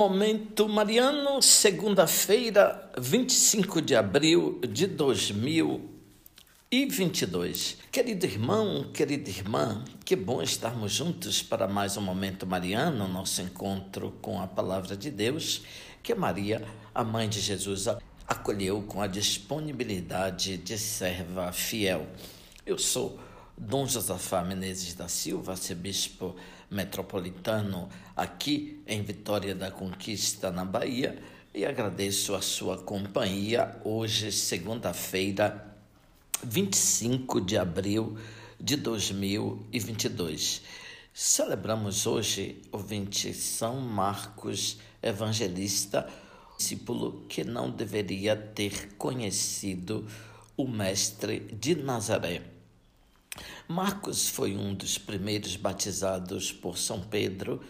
Momento Mariano, segunda-feira, 25 de abril de 2022. Querido irmão, querida irmã, que bom estarmos juntos para mais um Momento Mariano, nosso encontro com a Palavra de Deus, que Maria, a mãe de Jesus, acolheu com a disponibilidade de serva fiel. Eu sou Dom Josafá Menezes da Silva, arcebispo metropolitano aqui em Vitória da Conquista, na Bahia, e agradeço a sua companhia hoje, segunda-feira, 25 de abril de 2022. Celebramos hoje, ouvinte, São Marcos Evangelista, discípulo que não deveria ter conhecido o Mestre de Nazaré. Marcos foi um dos primeiros batizados por São Pedro,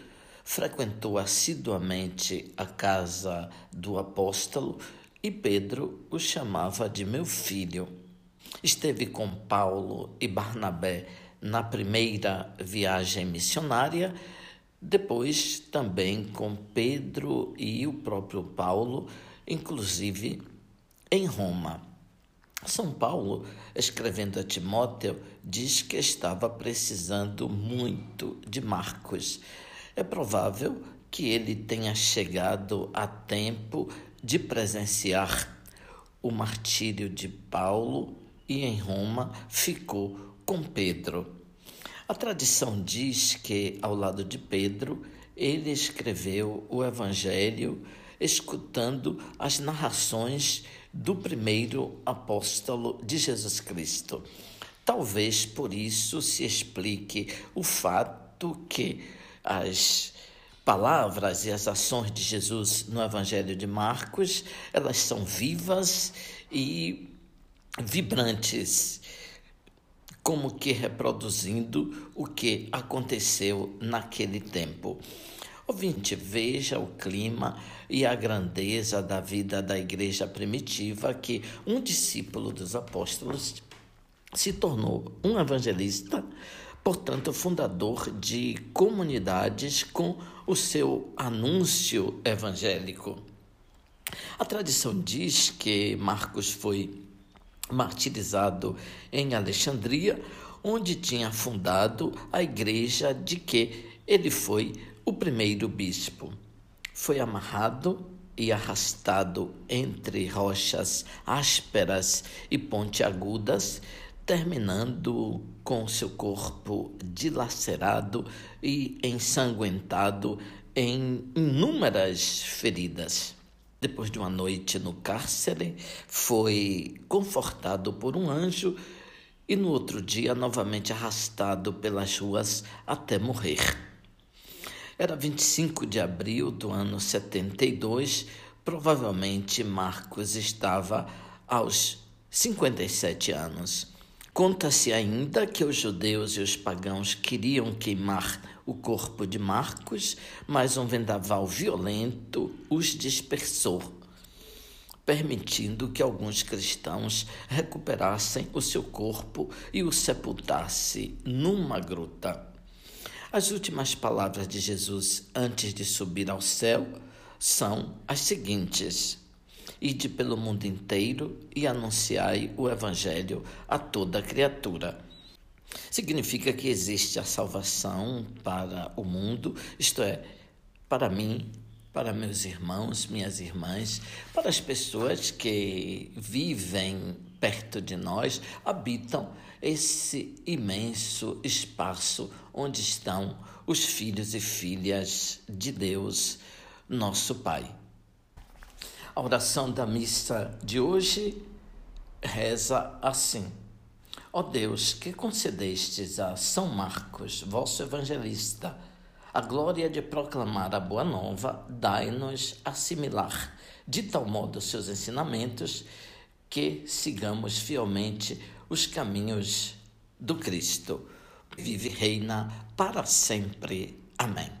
frequentou assiduamente a casa do apóstolo e Pedro o chamava de meu filho. Esteve com Paulo e Barnabé na primeira viagem missionária, depois também com Pedro e o próprio Paulo, inclusive em Roma. São Paulo, escrevendo a Timóteo, diz que estava precisando muito de Marcos. É provável que ele tenha chegado a tempo de presenciar o martírio de Paulo e em Roma ficou com Pedro. A tradição diz que, ao lado de Pedro, ele escreveu o Evangelho escutando as narrações do primeiro apóstolo de Jesus Cristo. Talvez por isso se explique o fato que as palavras e as ações de Jesus no Evangelho de Marcos, elas são vivas e vibrantes, como que reproduzindo o que aconteceu naquele tempo. Ouvinte, veja o clima e a grandeza da vida da igreja primitiva que um discípulo dos apóstolos se tornou um evangelista, portanto, fundador de comunidades com o seu anúncio evangélico. A tradição diz que Marcos foi martirizado em Alexandria, onde tinha fundado a igreja de que ele foi o primeiro bispo foi amarrado e arrastado entre rochas ásperas e pontiagudas, terminando com seu corpo dilacerado e ensanguentado em inúmeras feridas. Depois de uma noite no cárcere, foi confortado por um anjo e no outro dia novamente arrastado pelas ruas até morrer. Era 25 de abril do ano 72, provavelmente Marcos estava aos 57 anos. Conta-se ainda que os judeus e os pagãos queriam queimar o corpo de Marcos, mas um vendaval violento os dispersou, permitindo que alguns cristãos recuperassem o seu corpo e o sepultassem numa gruta. As últimas palavras de Jesus antes de subir ao céu são as seguintes: Ide pelo mundo inteiro e anunciai o Evangelho a toda criatura. Significa que existe a salvação para o mundo, isto é, para mim, para meus irmãos, minhas irmãs, para as pessoas que vivem perto de nós, habitam esse imenso espaço onde estão os filhos e filhas de Deus, nosso Pai. A oração da missa de hoje reza assim: Ó Deus, que concedestes a São Marcos, vosso evangelista, a glória de proclamar a boa nova, dai-nos assimilar de tal modo seus ensinamentos que sigamos fielmente os caminhos do Cristo. Vive e reina para sempre. Amém.